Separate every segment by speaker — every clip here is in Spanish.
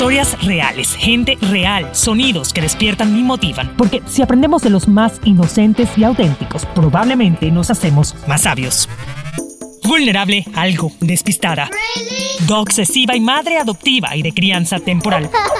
Speaker 1: Historias reales, gente real, sonidos que despiertan y motivan,
Speaker 2: Porque si aprendemos de los más inocentes y auténticos, probablemente nos hacemos
Speaker 1: más sabios. Vulnerable, algo despistada. obsesiva y madre adoptiva y de crianza temporal.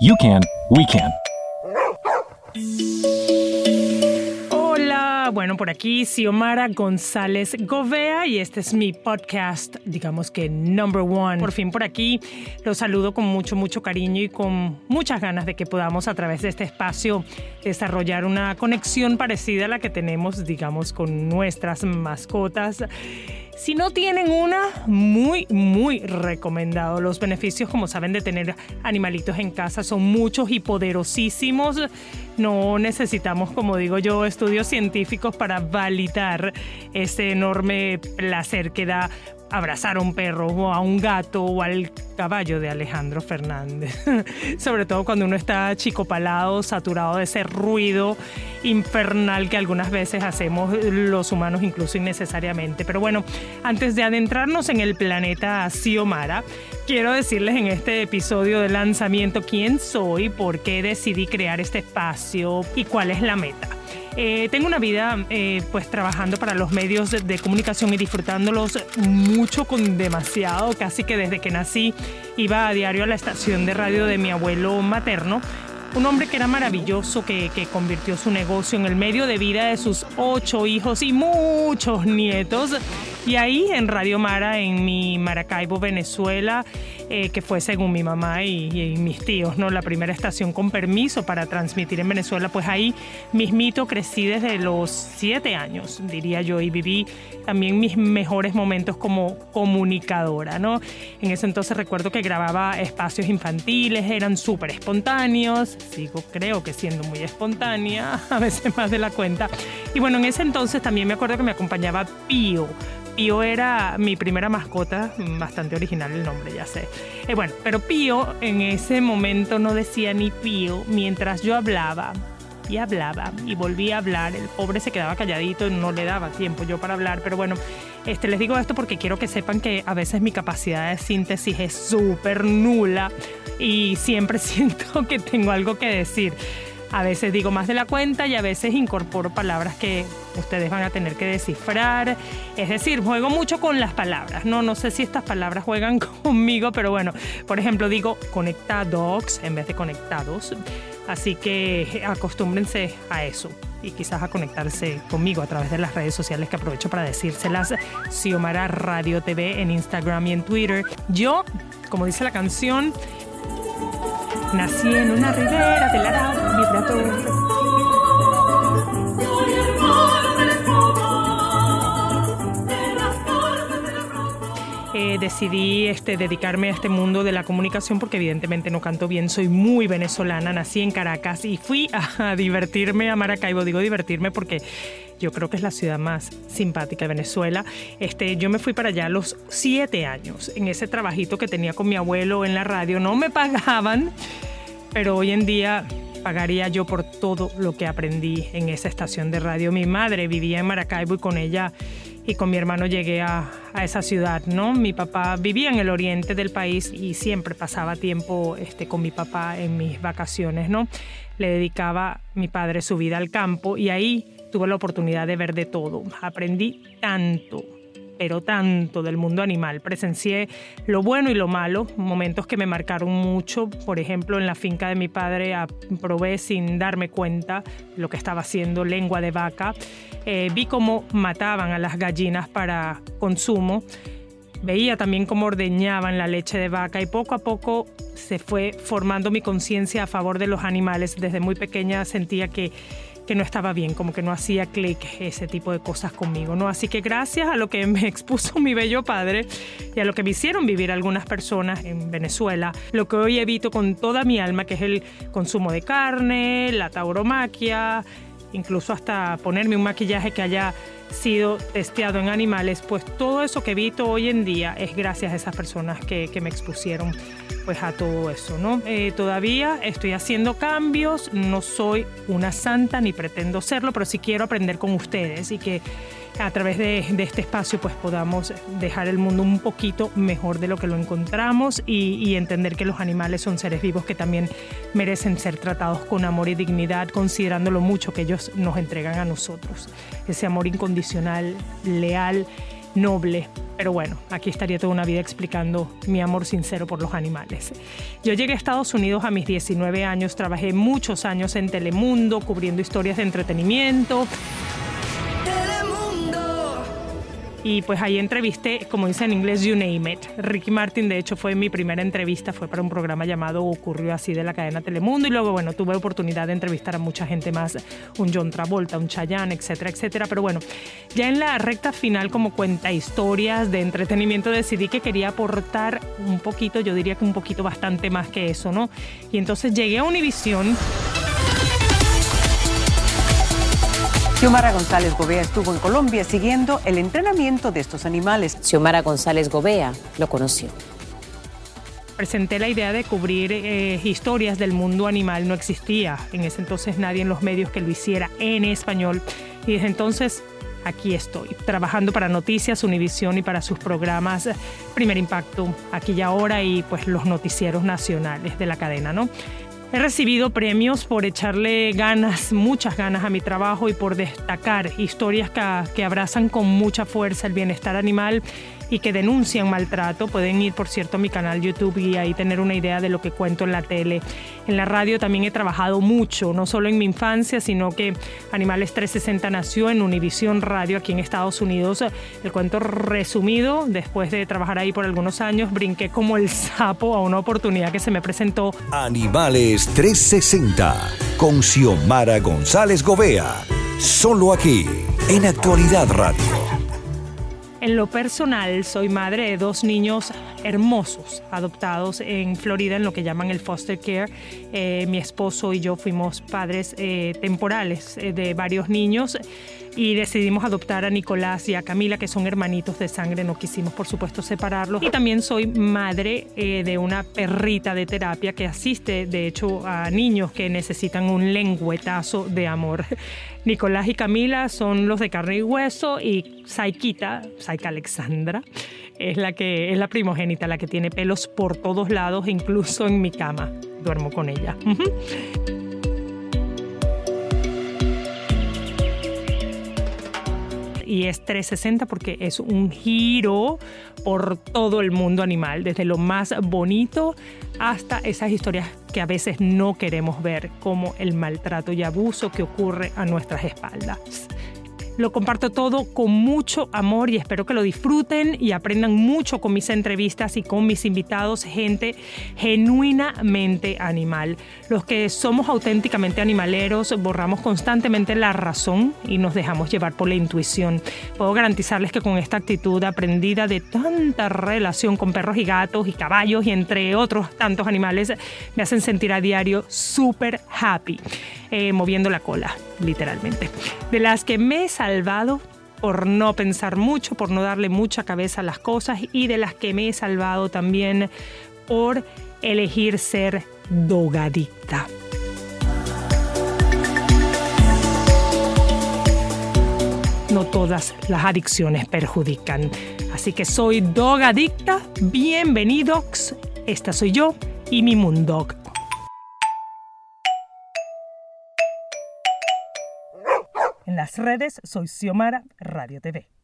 Speaker 3: you can, we can.
Speaker 4: Hola, bueno, por aquí Xiomara González Govea y este es mi podcast, digamos que number one. Por fin por aquí los saludo con mucho, mucho cariño y con muchas ganas de que podamos a través de este espacio desarrollar una conexión parecida a la que tenemos, digamos, con nuestras mascotas. Si no tienen una, muy, muy recomendado. Los beneficios, como saben, de tener animalitos en casa son muchos y poderosísimos. No necesitamos, como digo yo, estudios científicos para validar ese enorme placer que da abrazar a un perro o a un gato o al caballo de Alejandro Fernández. Sobre todo cuando uno está chicopalado, saturado de ese ruido infernal que algunas veces hacemos los humanos incluso innecesariamente. Pero bueno, antes de adentrarnos en el planeta Xiomara, quiero decirles en este episodio de lanzamiento quién soy, por qué decidí crear este espacio y cuál es la meta. Eh, tengo una vida eh, pues trabajando para los medios de, de comunicación y disfrutándolos mucho con demasiado, casi que desde que nací iba a diario a la estación de radio de mi abuelo materno. Un hombre que era maravilloso, que, que convirtió su negocio en el medio de vida de sus ocho hijos y muchos nietos. Y ahí en Radio Mara, en mi Maracaibo, Venezuela, eh, que fue según mi mamá y, y mis tíos, ¿no? La primera estación con permiso para transmitir en Venezuela, pues ahí mismito crecí desde los siete años, diría yo, y viví también mis mejores momentos como comunicadora, ¿no? En ese entonces recuerdo que grababa espacios infantiles, eran súper espontáneos, sigo creo que siendo muy espontánea, a veces más de la cuenta. Y bueno, en ese entonces también me acuerdo que me acompañaba Pío. Pío era mi primera mascota, bastante original el nombre, ya sé. Eh, bueno, pero Pío en ese momento no decía ni Pío mientras yo hablaba y hablaba y volvía a hablar. El pobre se quedaba calladito y no le daba tiempo yo para hablar. Pero bueno, este, les digo esto porque quiero que sepan que a veces mi capacidad de síntesis es súper nula y siempre siento que tengo algo que decir. A veces digo más de la cuenta y a veces incorporo palabras que ustedes van a tener que descifrar. Es decir, juego mucho con las palabras. No, no sé si estas palabras juegan conmigo, pero bueno, por ejemplo, digo conectados en vez de conectados. Así que acostúmbrense a eso y quizás a conectarse conmigo a través de las redes sociales que aprovecho para decírselas. Xiomara Radio TV en Instagram y en Twitter. Yo, como dice la canción, nací en una ribera del Arao vibratorio. Eh, decidí este, dedicarme a este mundo de la comunicación porque evidentemente no canto bien, soy muy venezolana, nací en Caracas y fui a, a divertirme a Maracaibo. Digo divertirme porque yo creo que es la ciudad más simpática de Venezuela. Este, yo me fui para allá a los siete años en ese trabajito que tenía con mi abuelo en la radio. No me pagaban, pero hoy en día pagaría yo por todo lo que aprendí en esa estación de radio. Mi madre vivía en Maracaibo y con ella y con mi hermano llegué a, a, esa ciudad, ¿no? Mi papá vivía en el oriente del país y siempre pasaba tiempo este, con mi papá en mis vacaciones, ¿no? Le dedicaba mi padre su vida al campo y ahí tuve la oportunidad de ver de todo. Aprendí tanto, pero tanto del mundo animal. Presencié lo bueno y lo malo, momentos que me marcaron mucho. Por ejemplo, en la finca de mi padre probé sin darme cuenta lo que estaba haciendo lengua de vaca. Eh, vi cómo mataban a las gallinas para consumo. Veía también cómo ordeñaban la leche de vaca y poco a poco se fue formando mi conciencia a favor de los animales. Desde muy pequeña sentía que que no estaba bien, como que no hacía clic ese tipo de cosas conmigo, ¿no? Así que gracias a lo que me expuso mi bello padre y a lo que me hicieron vivir algunas personas en Venezuela, lo que hoy evito con toda mi alma, que es el consumo de carne, la tauromaquia, incluso hasta ponerme un maquillaje que haya sido testeado en animales, pues todo eso que evito hoy en día es gracias a esas personas que, me expusieron pues a todo eso, ¿no? Eh, todavía estoy haciendo cambios, no soy una santa ni pretendo serlo, pero sí quiero aprender con ustedes y que a través de, este espacio pues podamos dejar el mundo un poquito mejor de lo que lo encontramos y, y, entender que los animales son seres vivos que también merecen ser tratados con amor y dignidad, considerando lo mucho que ellos nos entregan a nosotros. Ese amor incondicional, leal, noble. Pero bueno, aquí estaría toda una vida explicando mi amor sincero por los animales. Yo llegué a Estados Unidos a mis 19 años, trabajé muchos años en Telemundo cubriendo historias de entretenimiento y pues ahí entrevisté, como dice en inglés, You Name It. Ricky Martin, de hecho, fue mi primera entrevista, fue para un programa llamado Ocurrió así de la cadena Telemundo y luego, bueno, tuve oportunidad de entrevistar a mucha gente más, un John Travolta, un Chayanne, etcétera, etcétera. Pero bueno, ya en la recta final como cuenta historias de entretenimiento decidí que quería aportar un poquito, yo diría que un poquito bastante más que eso, ¿no? Y entonces llegué a Univision
Speaker 5: Xiomara González Gobea estuvo en Colombia siguiendo el entrenamiento de estos animales.
Speaker 6: Xiomara González Gobea lo conoció.
Speaker 4: Presenté la idea de cubrir eh, historias del mundo animal. No existía en ese entonces nadie en los medios que lo hiciera en español. Y desde entonces aquí estoy, trabajando para Noticias, Univisión y para sus programas Primer Impacto, aquí y ahora, y pues los noticieros nacionales de la cadena, ¿no? He recibido premios por echarle ganas, muchas ganas a mi trabajo y por destacar historias que, que abrazan con mucha fuerza el bienestar animal y que denuncian maltrato. Pueden ir, por cierto, a mi canal YouTube y ahí tener una idea de lo que cuento en la tele. En la radio también he trabajado mucho, no solo en mi infancia, sino que Animales 360 nació en Univisión Radio aquí en Estados Unidos. El cuento resumido, después de trabajar ahí por algunos años, brinqué como el sapo a una oportunidad que se me presentó.
Speaker 7: Animales 360 con Xiomara González Gobea. Solo aquí, en Actualidad Radio.
Speaker 4: En lo personal, soy madre de dos niños hermosos adoptados en Florida en lo que llaman el foster care. Eh, mi esposo y yo fuimos padres eh, temporales eh, de varios niños y decidimos adoptar a Nicolás y a Camila, que son hermanitos de sangre. No quisimos, por supuesto, separarlos. Y también soy madre de una perrita de terapia que asiste, de hecho, a niños que necesitan un lengüetazo de amor. Nicolás y Camila son los de carne y hueso y Saikita, Saika Alexandra, es la que es la primogénita, la que tiene pelos por todos lados, incluso en mi cama. Duermo con ella. Y es 360 porque es un giro por todo el mundo animal, desde lo más bonito hasta esas historias que a veces no queremos ver, como el maltrato y abuso que ocurre a nuestras espaldas. Lo comparto todo con mucho amor y espero que lo disfruten y aprendan mucho con mis entrevistas y con mis invitados, gente genuinamente animal. Los que somos auténticamente animaleros borramos constantemente la razón y nos dejamos llevar por la intuición. Puedo garantizarles que con esta actitud aprendida de tanta relación con perros y gatos y caballos y entre otros tantos animales, me hacen sentir a diario súper happy, eh, moviendo la cola, literalmente. De las que me he salvado por no pensar mucho, por no darle mucha cabeza a las cosas y de las que me he salvado también por elegir ser dogadicta. No todas las adicciones perjudican. Así que soy dogadicta. Bienvenidos. Esta soy yo y mi Mundog.
Speaker 2: Las redes soy Xiomara Radio TV.